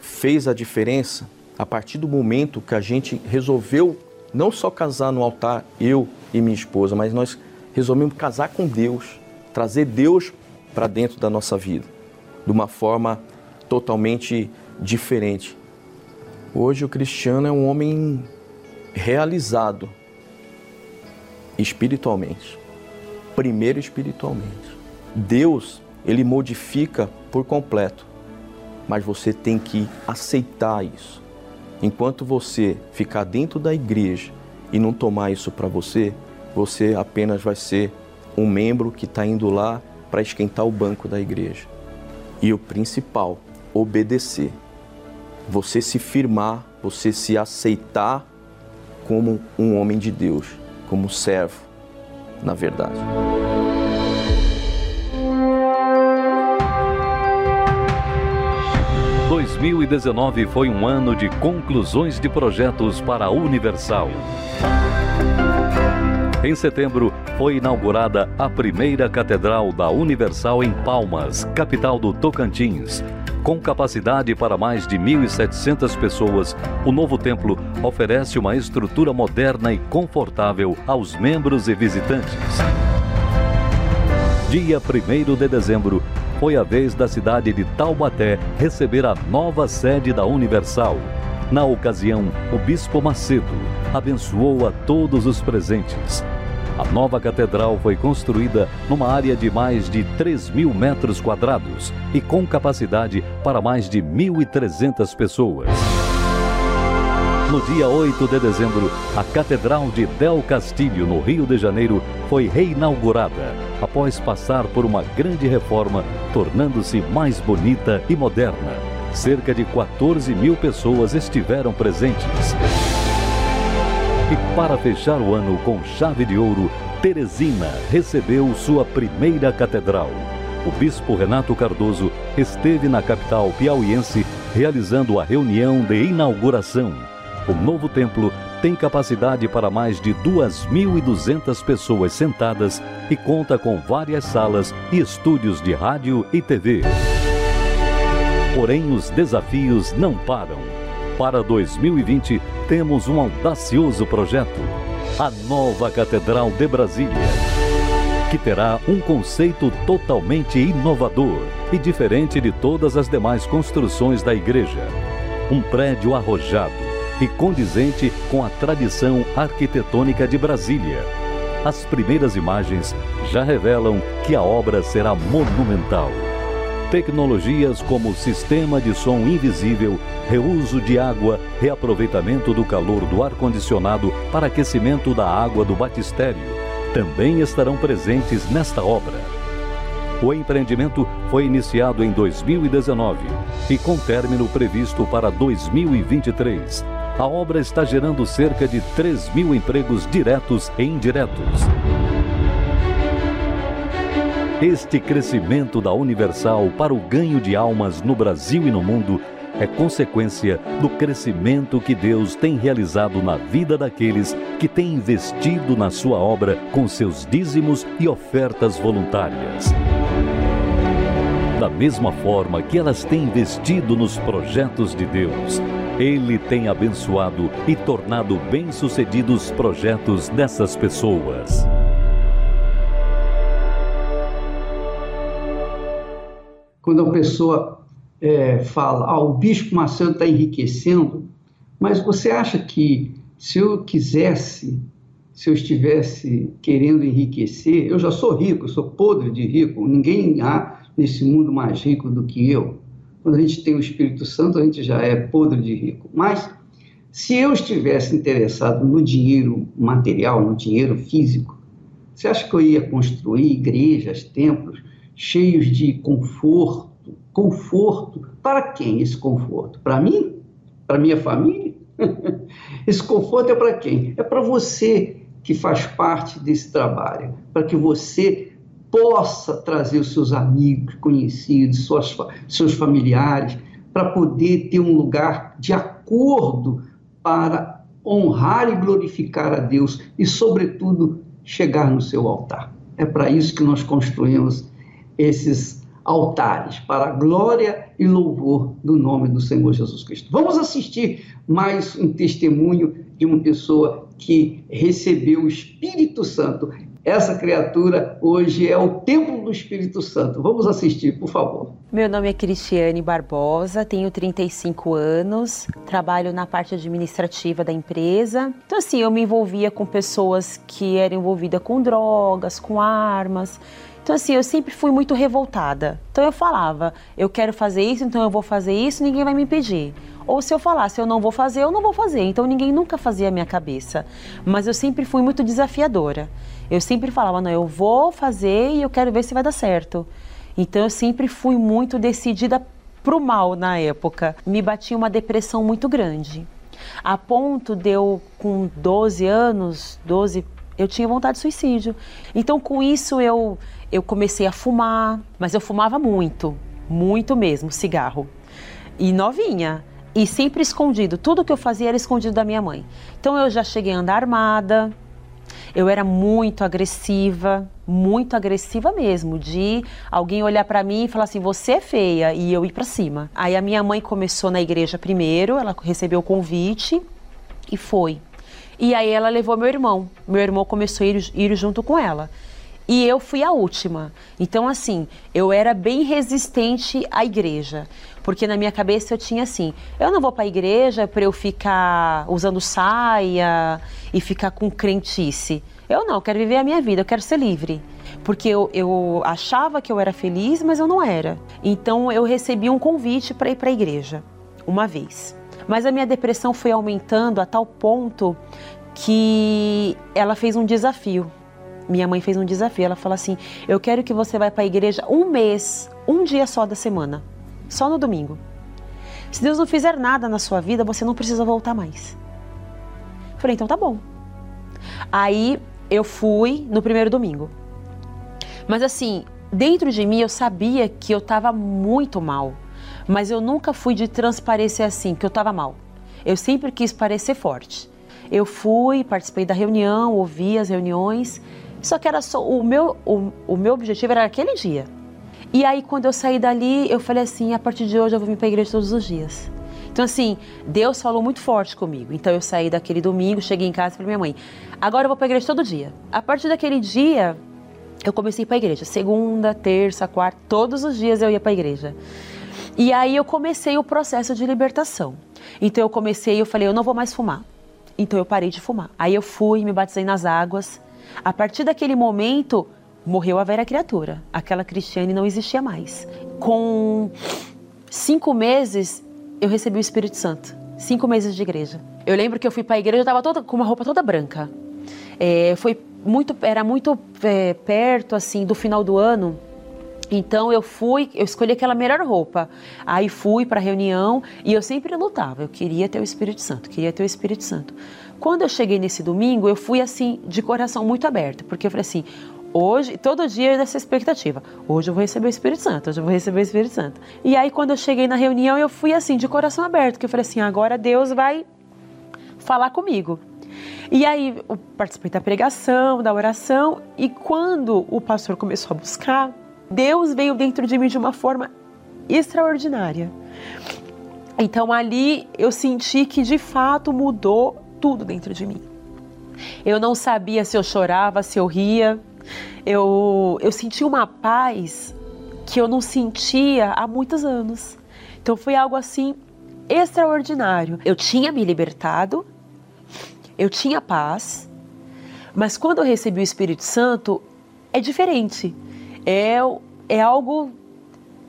Fez a diferença a partir do momento que a gente resolveu não só casar no altar, eu e minha esposa, mas nós resolvemos casar com Deus, trazer Deus para dentro da nossa vida, de uma forma totalmente diferente. Hoje o cristiano é um homem realizado espiritualmente. Primeiro espiritualmente. Deus, ele modifica por completo, mas você tem que aceitar isso. Enquanto você ficar dentro da igreja e não tomar isso para você, você apenas vai ser um membro que está indo lá para esquentar o banco da igreja. E o principal, obedecer. Você se firmar, você se aceitar como um homem de Deus, como servo, na verdade. 2019 foi um ano de conclusões de projetos para a Universal. Em setembro, foi inaugurada a primeira Catedral da Universal em Palmas, capital do Tocantins. Com capacidade para mais de 1.700 pessoas, o novo templo oferece uma estrutura moderna e confortável aos membros e visitantes. Dia 1 de dezembro, foi a vez da cidade de Taubaté receber a nova sede da Universal. Na ocasião, o Bispo Macedo abençoou a todos os presentes. A nova catedral foi construída numa área de mais de 3 mil metros quadrados e com capacidade para mais de 1.300 pessoas. No dia 8 de dezembro, a Catedral de Del Castilho, no Rio de Janeiro, foi reinaugurada, após passar por uma grande reforma, tornando-se mais bonita e moderna. Cerca de 14 mil pessoas estiveram presentes. E para fechar o ano com chave de ouro, Teresina recebeu sua primeira catedral. O bispo Renato Cardoso esteve na capital piauiense realizando a reunião de inauguração. O novo templo tem capacidade para mais de 2.200 pessoas sentadas e conta com várias salas e estúdios de rádio e TV. Porém, os desafios não param. Para 2020, temos um audacioso projeto: a nova Catedral de Brasília, que terá um conceito totalmente inovador e diferente de todas as demais construções da igreja. Um prédio arrojado e condizente com a tradição arquitetônica de Brasília. As primeiras imagens já revelam que a obra será monumental. Tecnologias como sistema de som invisível, reuso de água, reaproveitamento do calor do ar-condicionado para aquecimento da água do batistério também estarão presentes nesta obra. O empreendimento foi iniciado em 2019 e com término previsto para 2023 a obra está gerando cerca de 3 mil empregos diretos e indiretos. Este crescimento da Universal para o ganho de almas no Brasil e no mundo é consequência do crescimento que Deus tem realizado na vida daqueles que têm investido na sua obra com seus dízimos e ofertas voluntárias. Da mesma forma que elas têm investido nos projetos de Deus, ele tem abençoado e tornado bem-sucedidos projetos dessas pessoas. Quando a pessoa é, fala, ah, o Bispo Macedo está enriquecendo, mas você acha que se eu quisesse, se eu estivesse querendo enriquecer, eu já sou rico, eu sou podre de rico, ninguém há nesse mundo mais rico do que eu. Quando a gente tem o Espírito Santo, a gente já é podre de rico. Mas se eu estivesse interessado no dinheiro material, no dinheiro físico, você acha que eu ia construir igrejas, templos cheios de conforto? Conforto para quem esse conforto? Para mim? Para minha família? esse conforto é para quem? É para você que faz parte desse trabalho, para que você possa trazer os seus amigos, conhecidos, suas, seus familiares, para poder ter um lugar de acordo para honrar e glorificar a Deus e, sobretudo, chegar no seu altar. É para isso que nós construímos esses altares, para a glória e louvor do nome do Senhor Jesus Cristo. Vamos assistir mais um testemunho de uma pessoa que recebeu o Espírito Santo. Essa criatura hoje é o templo do Espírito Santo. Vamos assistir, por favor. Meu nome é Cristiane Barbosa, tenho 35 anos, trabalho na parte administrativa da empresa. Então, assim, eu me envolvia com pessoas que eram envolvidas com drogas, com armas. Então, assim, eu sempre fui muito revoltada. Então, eu falava, eu quero fazer isso, então eu vou fazer isso, ninguém vai me impedir. Ou se eu falasse, eu não vou fazer, eu não vou fazer. Então, ninguém nunca fazia a minha cabeça. Mas eu sempre fui muito desafiadora. Eu sempre falava, não, eu vou fazer e eu quero ver se vai dar certo. Então, eu sempre fui muito decidida pro mal na época. Me batia uma depressão muito grande. A ponto de eu, com 12 anos, 12 eu tinha vontade de suicídio. Então, com isso, eu, eu comecei a fumar, mas eu fumava muito, muito mesmo, cigarro. E novinha, e sempre escondido. Tudo que eu fazia era escondido da minha mãe. Então, eu já cheguei a andar armada, eu era muito agressiva, muito agressiva mesmo, de alguém olhar para mim e falar assim: "Você é feia" e eu ir para cima. Aí a minha mãe começou na igreja primeiro, ela recebeu o convite e foi. E aí ela levou meu irmão. Meu irmão começou a ir, ir junto com ela. E eu fui a última. Então, assim, eu era bem resistente à igreja. Porque na minha cabeça eu tinha assim: eu não vou para a igreja para eu ficar usando saia e ficar com crentice. Eu não, eu quero viver a minha vida, eu quero ser livre. Porque eu, eu achava que eu era feliz, mas eu não era. Então eu recebi um convite para ir para a igreja, uma vez. Mas a minha depressão foi aumentando a tal ponto que ela fez um desafio. Minha mãe fez um desafio. Ela falou assim: Eu quero que você vá para a igreja um mês, um dia só da semana, só no domingo. Se Deus não fizer nada na sua vida, você não precisa voltar mais. Eu falei: Então tá bom. Aí eu fui no primeiro domingo. Mas assim, dentro de mim eu sabia que eu estava muito mal mas eu nunca fui de transparecer assim, que eu estava mal. Eu sempre quis parecer forte. Eu fui, participei da reunião, ouvi as reuniões, só que era só o meu, o, o meu objetivo era aquele dia. E aí quando eu saí dali, eu falei assim, a partir de hoje eu vou vir para a igreja todos os dias. Então assim, Deus falou muito forte comigo. Então eu saí daquele domingo, cheguei em casa e falei minha mãe, agora eu vou para a igreja todo dia. A partir daquele dia, eu comecei para a igreja. Segunda, terça, quarta, todos os dias eu ia para a igreja. E aí eu comecei o processo de libertação. Então eu comecei, eu falei, eu não vou mais fumar. Então eu parei de fumar. Aí eu fui, me batizei nas águas. A partir daquele momento, morreu a velha criatura. Aquela Cristiane não existia mais. Com cinco meses, eu recebi o Espírito Santo. Cinco meses de igreja. Eu lembro que eu fui para a igreja, eu estava com uma roupa toda branca. É, foi muito, era muito é, perto assim do final do ano. Então eu fui, eu escolhi aquela melhor roupa. Aí fui para a reunião e eu sempre lutava. Eu queria ter o Espírito Santo, queria ter o Espírito Santo. Quando eu cheguei nesse domingo, eu fui assim de coração muito aberto, porque eu falei assim: hoje, todo dia eu nessa expectativa. Hoje eu vou receber o Espírito Santo, hoje eu vou receber o Espírito Santo. E aí quando eu cheguei na reunião, eu fui assim de coração aberto, porque eu falei assim: agora Deus vai falar comigo. E aí eu participei da pregação, da oração, e quando o pastor começou a buscar Deus veio dentro de mim de uma forma extraordinária. Então ali eu senti que de fato mudou tudo dentro de mim. Eu não sabia se eu chorava, se eu ria. Eu, eu senti uma paz que eu não sentia há muitos anos. Então foi algo assim extraordinário. Eu tinha me libertado, eu tinha paz, mas quando eu recebi o Espírito Santo é diferente é, é algo.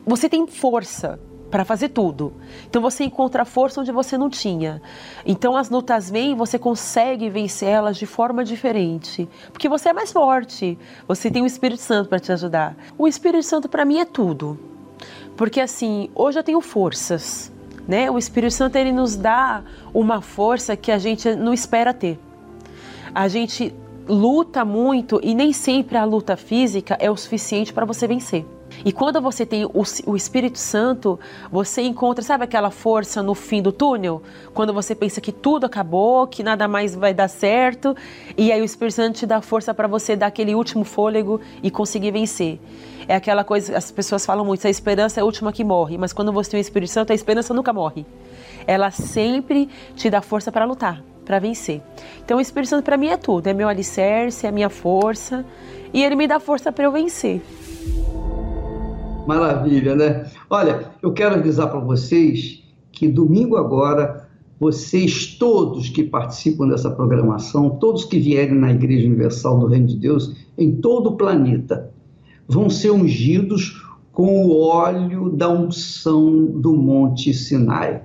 Você tem força para fazer tudo. Então você encontra força onde você não tinha. Então as lutas vêm e você consegue vencer elas de forma diferente, porque você é mais forte. Você tem o Espírito Santo para te ajudar. O Espírito Santo para mim é tudo. Porque assim, hoje eu tenho forças, né? O Espírito Santo ele nos dá uma força que a gente não espera ter. A gente luta muito e nem sempre a luta física é o suficiente para você vencer. E quando você tem o, o, Espírito Santo, você encontra, sabe aquela força no fim do túnel? Quando você pensa que tudo acabou, que nada mais vai dar certo, e aí o Espírito Santo te dá força para você dar aquele último fôlego e conseguir vencer. É aquela coisa, as pessoas falam muito, a esperança é a última que morre, mas quando você tem o Espírito Santo, a esperança nunca morre. Ela sempre te dá força para lutar, para vencer. Então o Espírito Santo para mim é tudo, é meu alicerce, é minha força, e ele me dá força para eu vencer. Maravilha, né? Olha, eu quero avisar para vocês que domingo agora, vocês todos que participam dessa programação, todos que vierem na Igreja Universal do Reino de Deus, em todo o planeta, vão ser ungidos com o óleo da unção do Monte Sinai.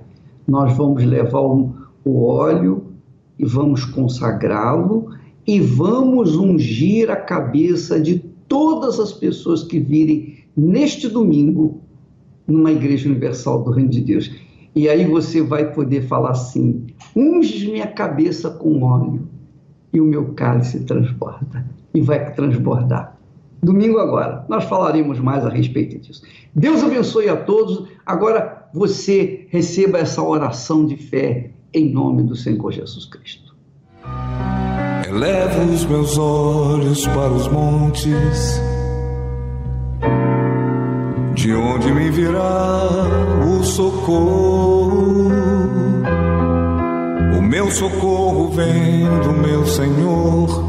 Nós vamos levar o, óleo e vamos consagrá-lo e vamos ungir a cabeça de todas as pessoas que virem neste domingo numa igreja universal do Reino de Deus. E aí você vai poder falar assim: unge minha cabeça com óleo e o meu cálice transborda. E vai transbordar. Domingo agora, nós falaremos mais a respeito disso. Deus abençoe a todos. Agora você receba essa oração de fé em nome do Senhor Jesus Cristo. Elevo os meus olhos para os montes de onde me virá o socorro? O meu socorro vem do meu Senhor,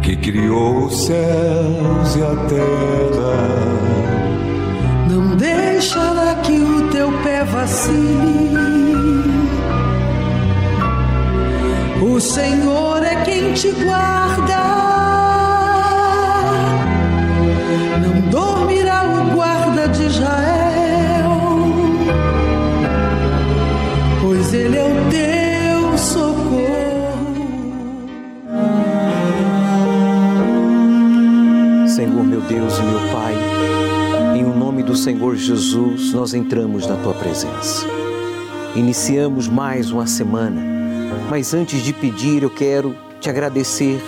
que criou os céus e a terra. Não deixará vacile. O Senhor é quem te guarda. Do Senhor Jesus, nós entramos na tua presença. Iniciamos mais uma semana, mas antes de pedir, eu quero te agradecer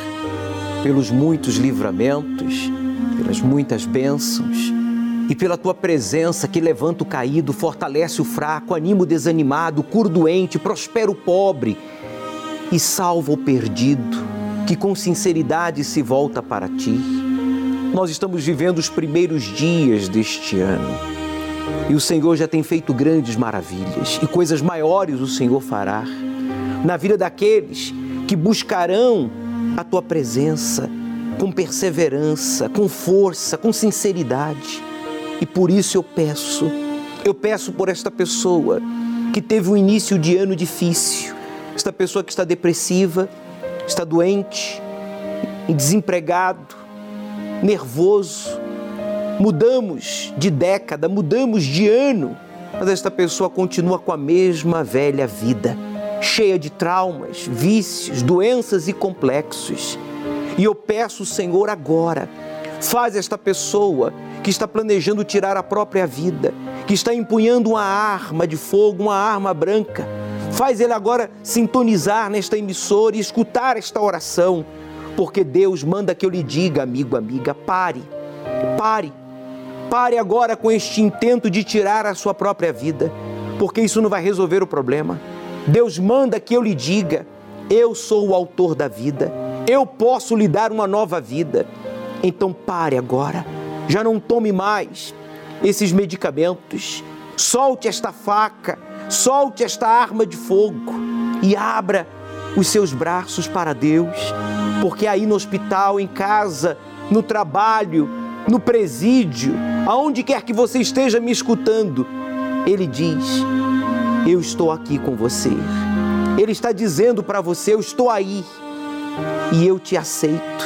pelos muitos livramentos pelas muitas bênçãos e pela tua presença que levanta o caído, fortalece o fraco, anima o desanimado, cura o doente, prospera o pobre e salva o perdido, que com sinceridade se volta para ti. Nós estamos vivendo os primeiros dias deste ano e o Senhor já tem feito grandes maravilhas e coisas maiores o Senhor fará na vida daqueles que buscarão a tua presença com perseverança, com força, com sinceridade. E por isso eu peço, eu peço por esta pessoa que teve um início de ano difícil, esta pessoa que está depressiva, está doente, desempregado, nervoso. Mudamos de década, mudamos de ano, mas esta pessoa continua com a mesma velha vida, cheia de traumas, vícios, doenças e complexos. E eu peço, Senhor, agora, faz esta pessoa que está planejando tirar a própria vida, que está empunhando uma arma de fogo, uma arma branca, faz ele agora sintonizar nesta emissora e escutar esta oração, porque Deus manda que eu lhe diga, amigo, amiga, pare, pare, pare agora com este intento de tirar a sua própria vida, porque isso não vai resolver o problema. Deus manda que eu lhe diga, eu sou o autor da vida eu posso lhe dar uma nova vida. Então pare agora. Já não tome mais esses medicamentos. Solte esta faca, solte esta arma de fogo e abra os seus braços para Deus, porque aí no hospital, em casa, no trabalho, no presídio, aonde quer que você esteja me escutando, Ele diz: Eu estou aqui com você. Ele está dizendo para você: Eu estou aí e eu te aceito.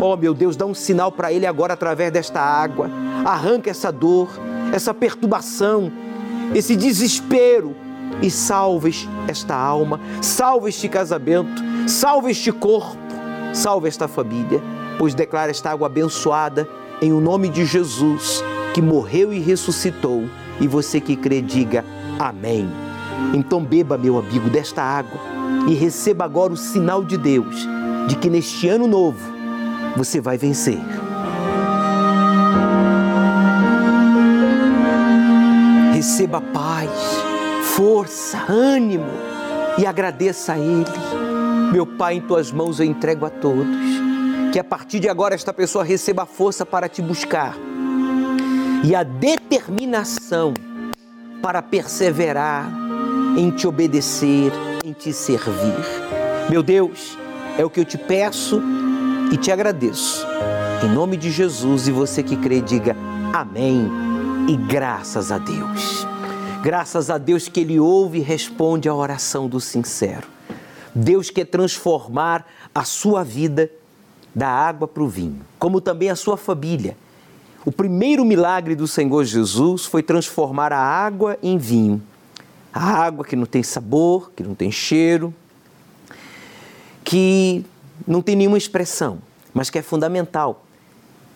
Oh meu Deus, dá um sinal para ele agora através desta água. Arranca essa dor, essa perturbação, esse desespero e salves esta alma, salve este casamento, salve este corpo, salve esta família, pois declara esta água abençoada em o um nome de Jesus, que morreu e ressuscitou, e você que crê, diga amém. Então beba, meu amigo, desta água e receba agora o sinal de Deus de que neste ano novo você vai vencer. Receba paz força, ânimo e agradeça a Ele. Meu Pai, em tuas mãos eu entrego a todos. Que a partir de agora esta pessoa receba força para te buscar e a determinação para perseverar em te obedecer, em te servir. Meu Deus, é o que eu te peço e te agradeço. Em nome de Jesus e você que crê, diga amém e graças a Deus. Graças a Deus que Ele ouve e responde a oração do sincero. Deus quer transformar a sua vida da água para o vinho, como também a sua família. O primeiro milagre do Senhor Jesus foi transformar a água em vinho. A água que não tem sabor, que não tem cheiro, que não tem nenhuma expressão, mas que é fundamental.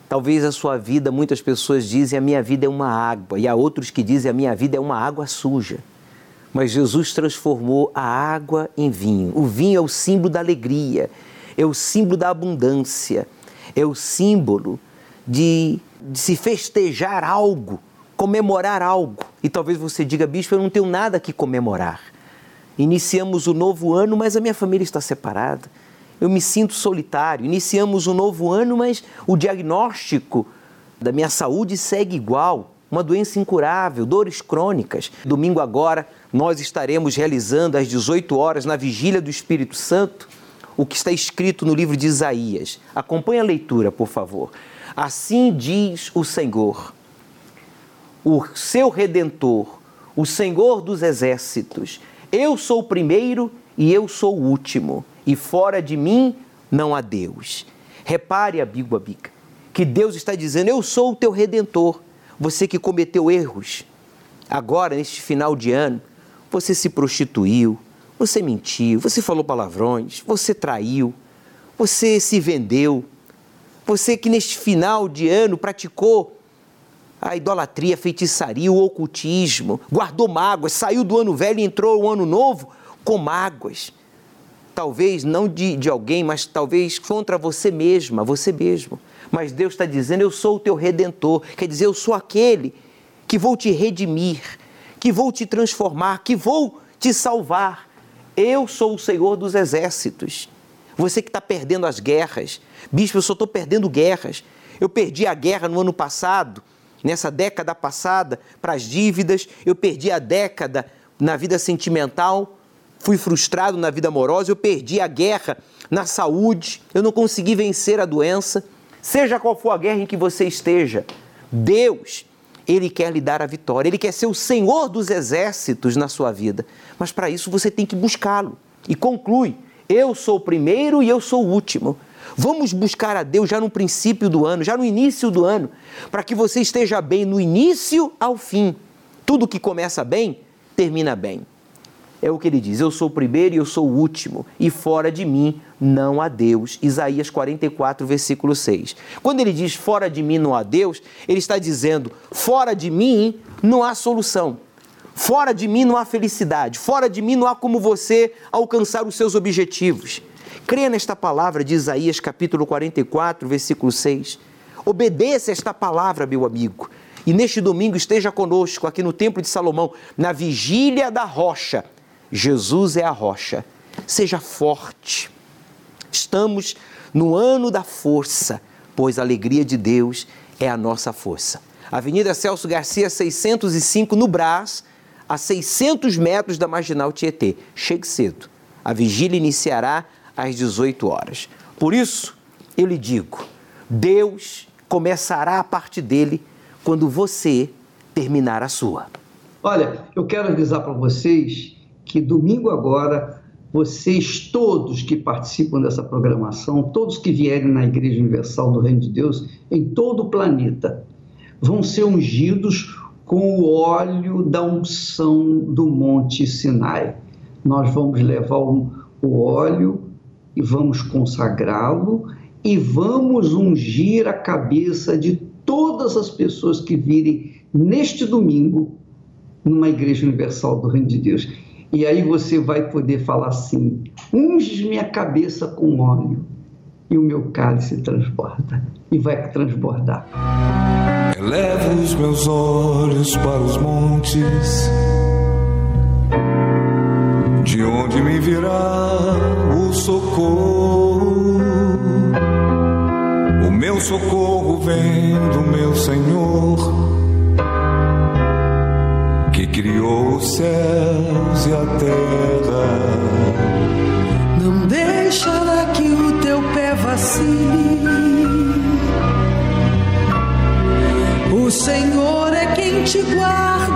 Talvez a sua vida, muitas pessoas dizem a minha vida é uma água, e há outros que dizem a minha vida é uma água suja. Mas Jesus transformou a água em vinho. O vinho é o símbolo da alegria, é o símbolo da abundância, é o símbolo de, de se festejar algo, comemorar algo. E talvez você diga, bispo, eu não tenho nada que comemorar. Iniciamos o novo ano, mas a minha família está separada. Eu me sinto solitário. Iniciamos um novo ano, mas o diagnóstico da minha saúde segue igual. Uma doença incurável, dores crônicas. Domingo agora nós estaremos realizando às 18 horas na vigília do Espírito Santo o que está escrito no livro de Isaías. Acompanhe a leitura, por favor. Assim diz o Senhor, o seu redentor, o Senhor dos exércitos: Eu sou o primeiro e eu sou o último, e fora de mim não há Deus. Repare, amigo, amiga, que Deus está dizendo: Eu sou o teu redentor. Você que cometeu erros, agora, neste final de ano, você se prostituiu, você mentiu, você falou palavrões, você traiu, você se vendeu, você que neste final de ano praticou a idolatria, feitiçaria, o ocultismo, guardou mágoas, saiu do ano velho e entrou o ano novo com mágoas. Talvez não de, de alguém, mas talvez contra você mesma, você mesmo. Mas Deus está dizendo: Eu sou o teu redentor. Quer dizer, eu sou aquele que vou te redimir, que vou te transformar, que vou te salvar. Eu sou o Senhor dos exércitos. Você que está perdendo as guerras. Bispo, eu só estou perdendo guerras. Eu perdi a guerra no ano passado, nessa década passada, para as dívidas. Eu perdi a década na vida sentimental. Fui frustrado na vida amorosa. Eu perdi a guerra na saúde. Eu não consegui vencer a doença. Seja qual for a guerra em que você esteja, Deus, Ele quer lhe dar a vitória. Ele quer ser o Senhor dos exércitos na sua vida. Mas para isso você tem que buscá-lo. E conclui: eu sou o primeiro e eu sou o último. Vamos buscar a Deus já no princípio do ano, já no início do ano, para que você esteja bem no início ao fim. Tudo que começa bem, termina bem. É o que ele diz: Eu sou o primeiro e eu sou o último, e fora de mim não há Deus. Isaías 44, versículo 6. Quando ele diz fora de mim não há Deus, ele está dizendo: fora de mim não há solução. Fora de mim não há felicidade. Fora de mim não há como você alcançar os seus objetivos. Creia nesta palavra de Isaías capítulo 44, versículo 6. Obedeça esta palavra, meu amigo. E neste domingo esteja conosco aqui no Templo de Salomão, na vigília da rocha Jesus é a rocha. Seja forte. Estamos no ano da força, pois a alegria de Deus é a nossa força. Avenida Celso Garcia, 605, no Brás, a 600 metros da Marginal Tietê. Chegue cedo. A vigília iniciará às 18 horas. Por isso, eu lhe digo: Deus começará a parte dele quando você terminar a sua. Olha, eu quero avisar para vocês que domingo agora vocês todos que participam dessa programação, todos que vierem na Igreja Universal do Reino de Deus em todo o planeta, vão ser ungidos com o óleo da unção do Monte Sinai. Nós vamos levar o, óleo e vamos consagrá-lo e vamos ungir a cabeça de todas as pessoas que virem neste domingo numa Igreja Universal do Reino de Deus. E aí você vai poder falar assim: unge minha cabeça com óleo e o meu cálice transborda. E vai transbordar. Elevo os meus olhos para os montes, de onde me virá o socorro. O meu socorro vem do meu Senhor, criou os céus e a terra. Não deixará que o teu pé vacile. O Senhor é quem te guarda.